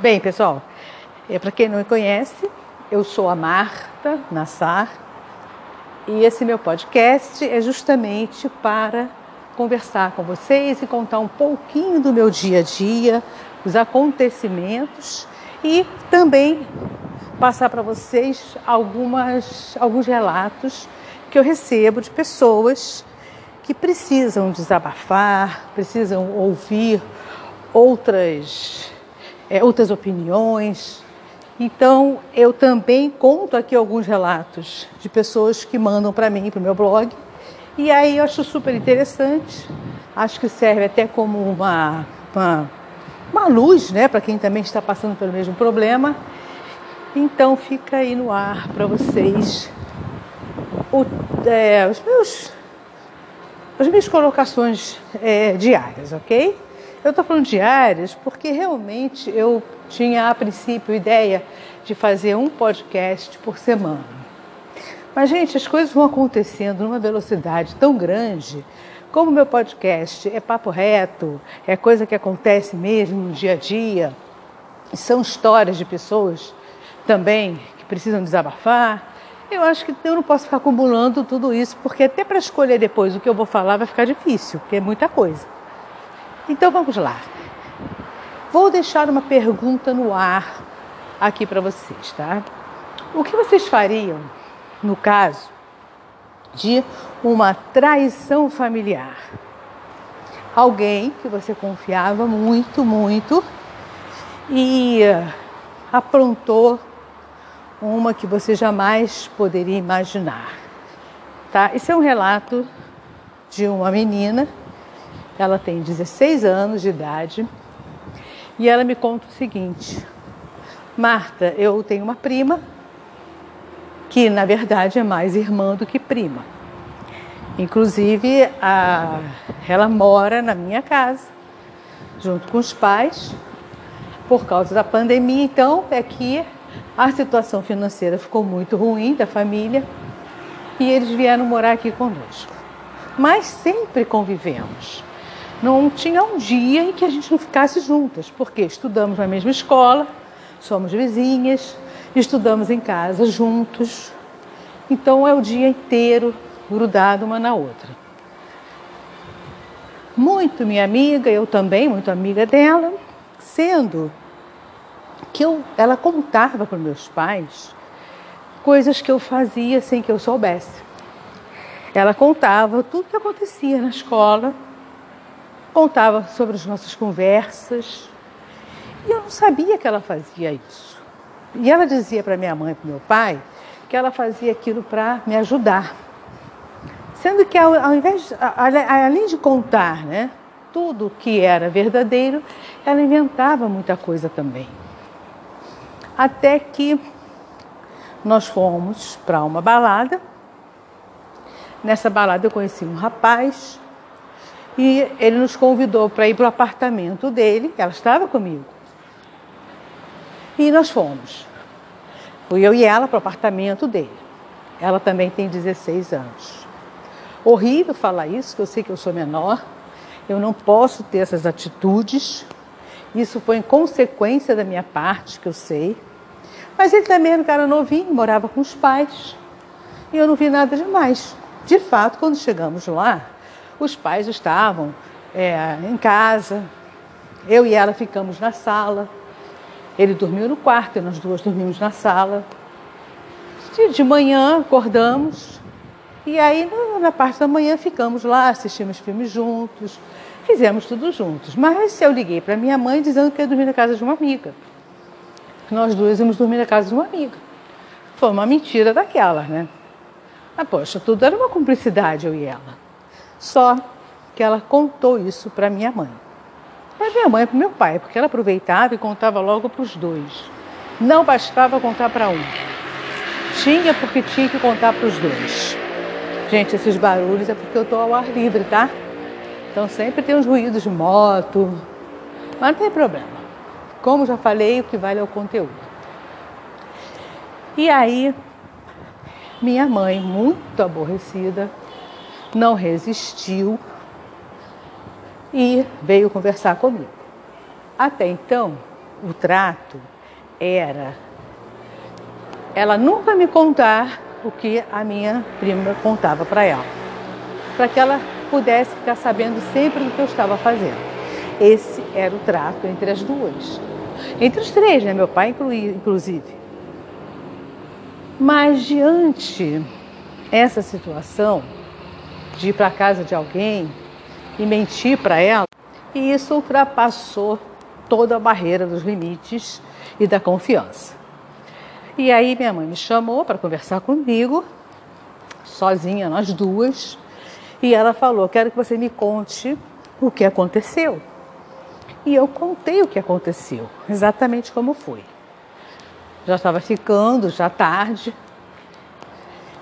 Bem, pessoal, é, para quem não me conhece, eu sou a Marta Nassar e esse meu podcast é justamente para conversar com vocês e contar um pouquinho do meu dia a dia, os acontecimentos e também passar para vocês algumas, alguns relatos que eu recebo de pessoas que precisam desabafar, precisam ouvir outras, é, outras opiniões. Então, eu também conto aqui alguns relatos de pessoas que mandam para mim, para o meu blog. E aí eu acho super interessante, acho que serve até como uma, uma, uma luz né, para quem também está passando pelo mesmo problema. Então fica aí no ar para vocês o, é, os meus, as minhas colocações é, diárias, ok? Eu estou falando diárias porque realmente eu tinha a princípio ideia de fazer um podcast por semana. Mas, gente, as coisas vão acontecendo numa velocidade tão grande. Como meu podcast é papo reto, é coisa que acontece mesmo no dia a dia, são histórias de pessoas também que precisam desabafar. Eu acho que eu não posso ficar acumulando tudo isso, porque até para escolher depois o que eu vou falar vai ficar difícil, porque é muita coisa. Então vamos lá. Vou deixar uma pergunta no ar aqui para vocês, tá? O que vocês fariam no caso de uma traição familiar? Alguém que você confiava muito, muito e aprontou uma que você jamais poderia imaginar. Tá? Esse é um relato de uma menina, ela tem 16 anos de idade, e ela me conta o seguinte: Marta, eu tenho uma prima que na verdade é mais irmã do que prima. Inclusive, a, ela mora na minha casa, junto com os pais, por causa da pandemia, então é que a situação financeira ficou muito ruim da família e eles vieram morar aqui conosco. Mas sempre convivemos. Não tinha um dia em que a gente não ficasse juntas, porque estudamos na mesma escola, somos vizinhas, estudamos em casa juntos. Então é o dia inteiro grudado uma na outra. Muito minha amiga, eu também, muito amiga dela, sendo que eu, ela contava para meus pais coisas que eu fazia sem que eu soubesse. Ela contava tudo o que acontecia na escola, contava sobre as nossas conversas, e eu não sabia que ela fazia isso. E ela dizia para minha mãe e para meu pai que ela fazia aquilo para me ajudar. Sendo que ao, ao invés, além de contar, né, tudo que era verdadeiro, ela inventava muita coisa também até que nós fomos para uma balada. Nessa balada eu conheci um rapaz e ele nos convidou para ir para o apartamento dele, ela estava comigo. E nós fomos. Fui eu e ela para o apartamento dele. Ela também tem 16 anos. Horrível falar isso, que eu sei que eu sou menor, eu não posso ter essas atitudes. Isso foi em consequência da minha parte, que eu sei. Mas ele também era um cara novinho, morava com os pais. E eu não vi nada demais. De fato, quando chegamos lá, os pais estavam é, em casa. Eu e ela ficamos na sala. Ele dormiu no quarto e nós duas dormimos na sala. De manhã acordamos e aí na parte da manhã ficamos lá, assistimos filmes juntos, fizemos tudo juntos. Mas eu liguei para minha mãe dizendo que ia dormir na casa de uma amiga nós duas íamos dormir na casa de uma amiga. Foi uma mentira daquela, né? Mas, poxa, tudo era uma cumplicidade, eu e ela. Só que ela contou isso para minha mãe. Para minha mãe e para meu pai, porque ela aproveitava e contava logo para os dois. Não bastava contar para um. Tinha porque tinha que contar para os dois. Gente, esses barulhos é porque eu estou ao ar livre, tá? Então sempre tem uns ruídos de moto, mas não tem problema. Como já falei, o que vale é o conteúdo. E aí, minha mãe, muito aborrecida, não resistiu e veio conversar comigo. Até então, o trato era ela nunca me contar o que a minha prima contava para ela, para que ela pudesse ficar sabendo sempre do que eu estava fazendo. Esse era o trato entre as duas. Entre os três, né? Meu pai inclui, inclusive. Mas diante essa situação de ir para casa de alguém e mentir para ela, e isso ultrapassou toda a barreira dos limites e da confiança. E aí minha mãe me chamou para conversar comigo, sozinha, nós duas, e ela falou: Quero que você me conte o que aconteceu. E eu contei o que aconteceu, exatamente como foi. Já estava ficando, já tarde.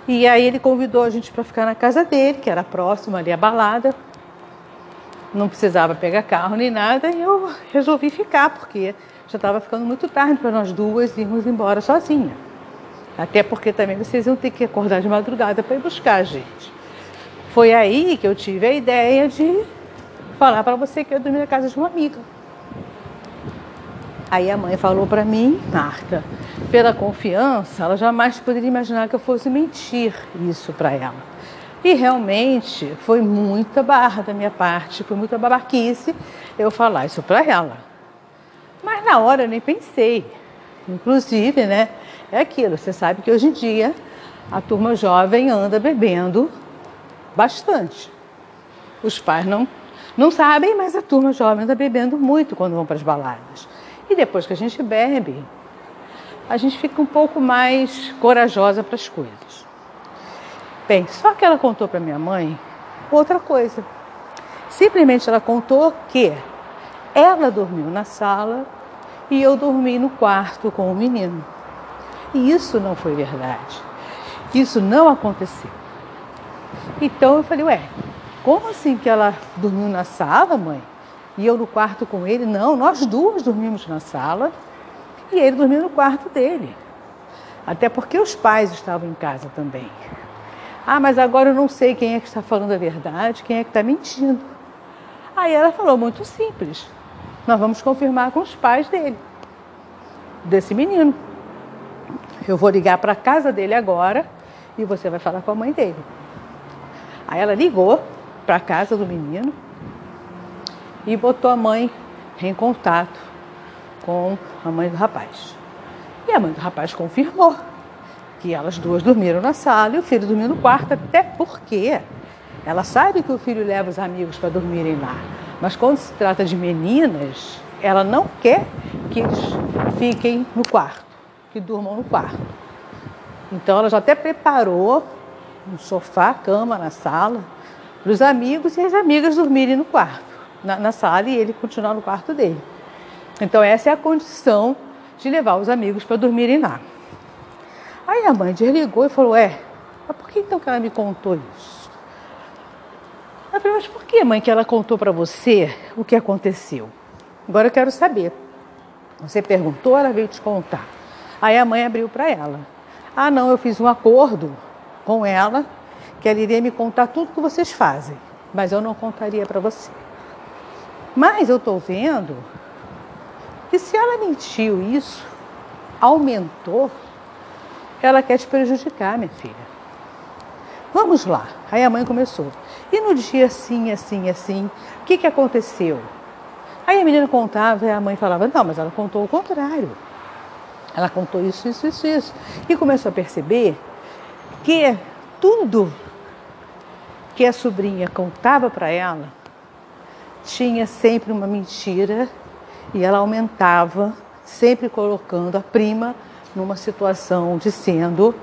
E aí ele convidou a gente para ficar na casa dele, que era próximo ali à balada. Não precisava pegar carro nem nada, e eu resolvi ficar, porque já estava ficando muito tarde para nós duas irmos embora sozinha. Até porque também vocês iam ter que acordar de madrugada para ir buscar a gente. Foi aí que eu tive a ideia de falar para você que eu dormi na casa de uma amiga. Aí a mãe falou para mim, Marta, pela confiança, ela jamais poderia imaginar que eu fosse mentir isso para ela. E realmente foi muita barra da minha parte, foi muita babaquice eu falar isso para ela. Mas na hora eu nem pensei. Inclusive, né, é aquilo, você sabe que hoje em dia a turma jovem anda bebendo bastante. Os pais não, não sabem, mas a turma jovem anda bebendo muito quando vão para as baladas. E depois que a gente bebe, a gente fica um pouco mais corajosa para as coisas. Bem, só que ela contou para minha mãe outra coisa. Simplesmente ela contou que ela dormiu na sala e eu dormi no quarto com o menino. E isso não foi verdade. Isso não aconteceu. Então eu falei, ué, como assim que ela dormiu na sala, mãe? E eu no quarto com ele? Não, nós duas dormimos na sala e ele dormiu no quarto dele. Até porque os pais estavam em casa também. Ah, mas agora eu não sei quem é que está falando a verdade, quem é que está mentindo. Aí ela falou, muito simples. Nós vamos confirmar com os pais dele, desse menino. Eu vou ligar para a casa dele agora e você vai falar com a mãe dele. Aí ela ligou para a casa do menino e botou a mãe em contato com a mãe do rapaz. E a mãe do rapaz confirmou que elas duas dormiram na sala e o filho dormiu no quarto, até porque ela sabe que o filho leva os amigos para dormirem lá. Mas quando se trata de meninas, ela não quer que eles fiquem no quarto, que durmam no quarto. Então ela já até preparou um sofá, cama na sala, para os amigos e as amigas dormirem no quarto, na, na sala, e ele continuar no quarto dele. Então, essa é a condição de levar os amigos para dormirem lá. Aí a mãe desligou e falou: É, mas por que então que ela me contou isso? Eu falei: Mas por que, mãe, que ela contou para você o que aconteceu? Agora eu quero saber. Você perguntou, ela veio te contar. Aí a mãe abriu para ela: Ah, não, eu fiz um acordo com ela, que ela iria me contar tudo que vocês fazem, mas eu não contaria para você. Mas eu estou vendo que se ela mentiu isso, aumentou, ela quer te prejudicar, minha filha. Vamos lá. Aí a mãe começou. E no dia assim, assim, assim, o que, que aconteceu? Aí a menina contava e a mãe falava, não, mas ela contou o contrário. Ela contou isso, isso, isso, isso. E começou a perceber que tudo que a sobrinha contava para ela tinha sempre uma mentira e ela aumentava, sempre colocando a prima numa situação de sendo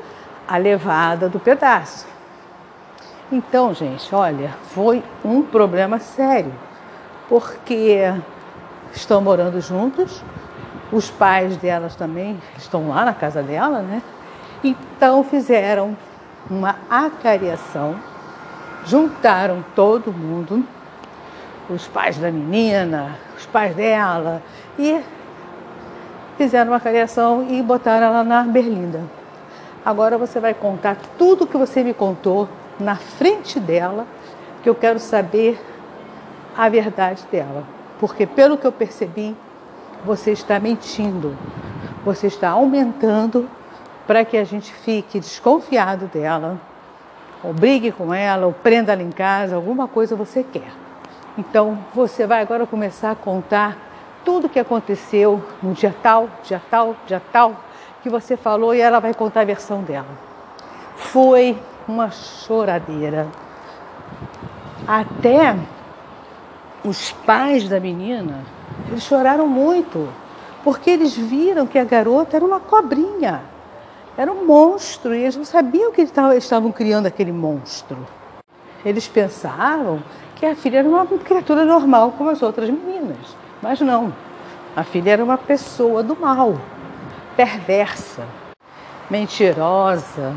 a levada do pedaço. Então, gente, olha, foi um problema sério, porque estão morando juntos, os pais delas também estão lá na casa dela, né? Então fizeram uma acariação, juntaram todo mundo, os pais da menina, os pais dela, e fizeram uma acariação e botaram ela na berlinda. Agora você vai contar tudo que você me contou na frente dela, que eu quero saber a verdade dela. Porque pelo que eu percebi, você está mentindo. Você está aumentando para que a gente fique desconfiado dela, ou brigue com ela, ou prenda ela em casa, alguma coisa você quer. Então você vai agora começar a contar tudo o que aconteceu no dia tal, dia tal, dia tal, que você falou e ela vai contar a versão dela. Foi uma choradeira. Até os pais da menina, eles choraram muito, porque eles viram que a garota era uma cobrinha, era um monstro, e eles não sabiam que eles estavam criando aquele monstro. Eles pensavam que a filha era uma criatura normal como as outras meninas, mas não. A filha era uma pessoa do mal, perversa, mentirosa,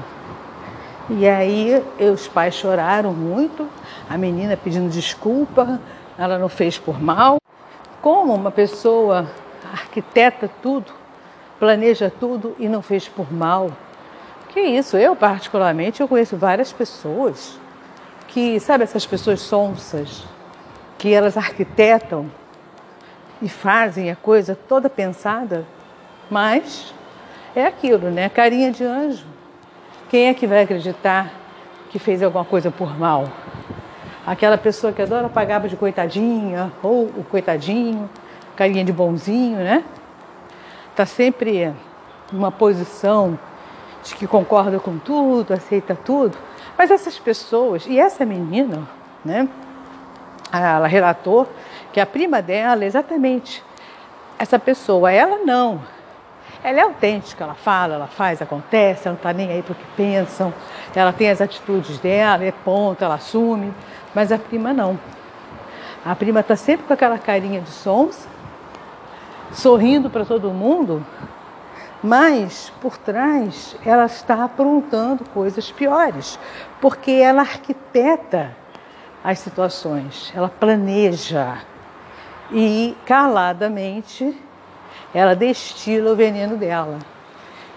e aí os pais choraram muito, a menina pedindo desculpa, ela não fez por mal. Como uma pessoa arquiteta tudo, planeja tudo e não fez por mal? Que isso, eu particularmente, eu conheço várias pessoas que, sabe essas pessoas sonsas, que elas arquitetam e fazem a coisa toda pensada, mas é aquilo, né? Carinha de anjo quem é que vai acreditar que fez alguma coisa por mal? Aquela pessoa que adora pagar de coitadinha, ou o coitadinho, carinha de bonzinho, né? Está sempre numa posição de que concorda com tudo, aceita tudo. Mas essas pessoas, e essa menina, né? Ela relatou que a prima dela, exatamente, essa pessoa, ela não, ela é autêntica, ela fala, ela faz, acontece, ela não está nem aí para o que pensam, ela tem as atitudes dela, é ponto, ela assume, mas a prima não. A prima está sempre com aquela carinha de sons, sorrindo para todo mundo, mas por trás ela está aprontando coisas piores, porque ela arquiteta as situações, ela planeja e caladamente ela destila o veneno dela.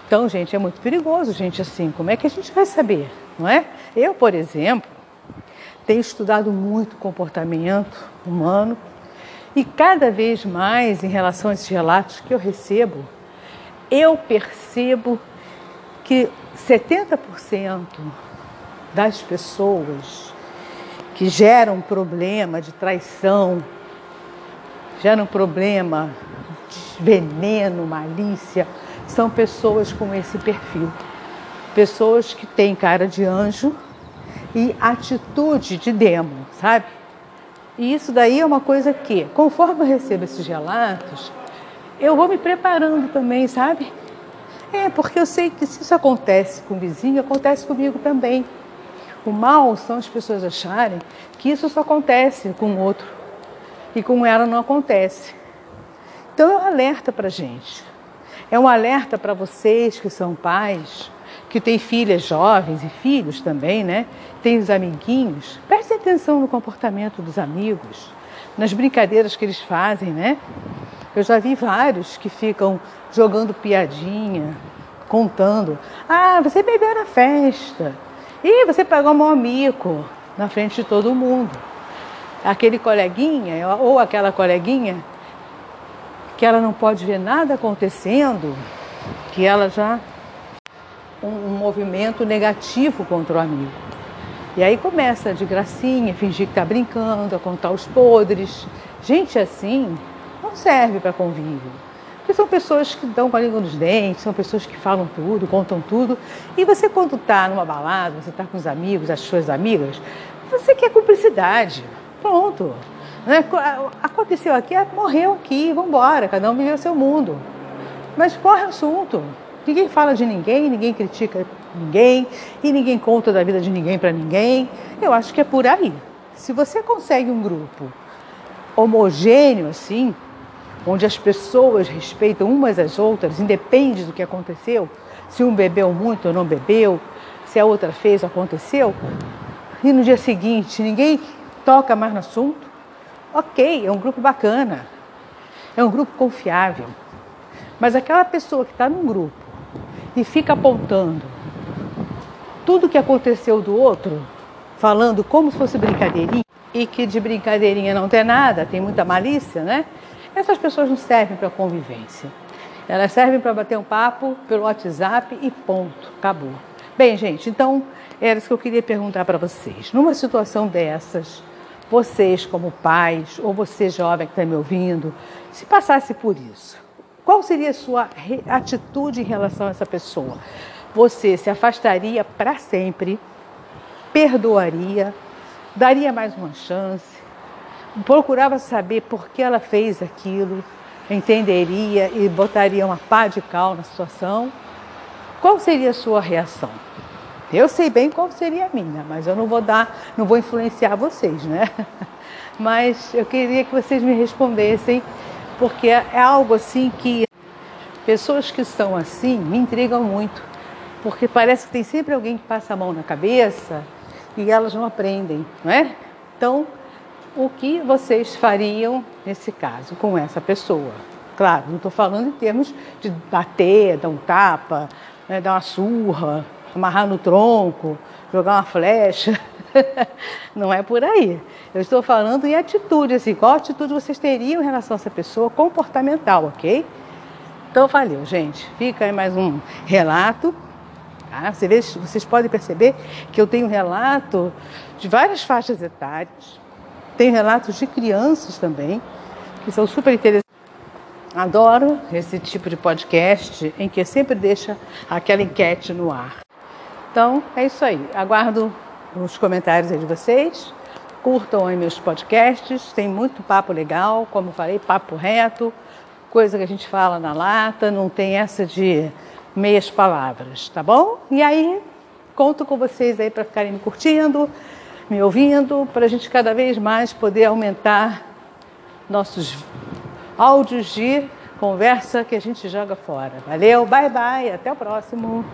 Então, gente, é muito perigoso, gente, assim. Como é que a gente vai saber, não é? Eu, por exemplo, tenho estudado muito comportamento humano e cada vez mais, em relação a esses relatos que eu recebo, eu percebo que 70% das pessoas que geram problema de traição, geram problema veneno, malícia, são pessoas com esse perfil. Pessoas que têm cara de anjo e atitude de demo, sabe? E isso daí é uma coisa que, conforme eu recebo esses relatos, eu vou me preparando também, sabe? É, porque eu sei que se isso acontece com o vizinho, acontece comigo também. O mal são as pessoas acharem que isso só acontece com o outro e com ela não acontece. Então é um alerta para a gente. É um alerta para vocês que são pais, que têm filhas jovens e filhos também, né? Tem os amiguinhos. Prestem atenção no comportamento dos amigos, nas brincadeiras que eles fazem, né? Eu já vi vários que ficam jogando piadinha, contando. Ah, você bebeu na festa. Ih, você pagou um amigo na frente de todo mundo. Aquele coleguinha ou aquela coleguinha que ela não pode ver nada acontecendo, que ela já um, um movimento negativo contra o amigo. E aí começa de gracinha, fingir que está brincando, a contar os podres. Gente assim não serve para convívio. Porque são pessoas que dão com a língua nos dentes, são pessoas que falam tudo, contam tudo. E você, quando está numa balada, você está com os amigos, as suas amigas, você quer cumplicidade. Pronto. Né? Aconteceu aqui, é, morreu aqui, vamos embora, cada um viveu o seu mundo. Mas corre assunto. Ninguém fala de ninguém, ninguém critica ninguém e ninguém conta da vida de ninguém para ninguém. Eu acho que é por aí. Se você consegue um grupo homogêneo assim, onde as pessoas respeitam umas às outras, independe do que aconteceu, se um bebeu muito ou não bebeu, se a outra fez ou aconteceu, e no dia seguinte ninguém toca mais no assunto, Ok, é um grupo bacana, é um grupo confiável. Mas aquela pessoa que está num grupo e fica apontando tudo que aconteceu do outro, falando como se fosse brincadeirinha, e que de brincadeirinha não tem nada, tem muita malícia, né? Essas pessoas não servem para convivência. Elas servem para bater um papo pelo WhatsApp e ponto, acabou. Bem, gente, então era isso que eu queria perguntar para vocês. Numa situação dessas, vocês como pais, ou você jovem que está me ouvindo, se passasse por isso, qual seria a sua atitude em relação a essa pessoa? Você se afastaria para sempre, perdoaria, daria mais uma chance, procurava saber por que ela fez aquilo, entenderia e botaria uma pá de cal na situação? Qual seria a sua reação? Eu sei bem qual seria a minha, mas eu não vou dar, não vou influenciar vocês, né? Mas eu queria que vocês me respondessem, porque é algo assim que pessoas que são assim me intrigam muito, porque parece que tem sempre alguém que passa a mão na cabeça e elas não aprendem, não é? Então, o que vocês fariam nesse caso com essa pessoa? Claro, não estou falando em termos de bater, dar um tapa, né, dar uma surra, amarrar no tronco, jogar uma flecha. Não é por aí. Eu estou falando em atitude, assim, qual atitude vocês teriam em relação a essa pessoa comportamental, ok? Então valeu, gente. Fica aí mais um relato. Tá? Você vê, vocês podem perceber que eu tenho relato de várias faixas etárias. Tenho relatos de crianças também, que são super interessantes. Adoro esse tipo de podcast em que sempre deixa aquela enquete no ar. Então é isso aí. Aguardo os comentários aí de vocês. Curtam aí meus podcasts. Tem muito papo legal, como falei, papo reto, coisa que a gente fala na lata, não tem essa de meias palavras, tá bom? E aí, conto com vocês aí para ficarem me curtindo, me ouvindo, para a gente cada vez mais poder aumentar nossos áudios de conversa que a gente joga fora. Valeu, bye bye, até o próximo.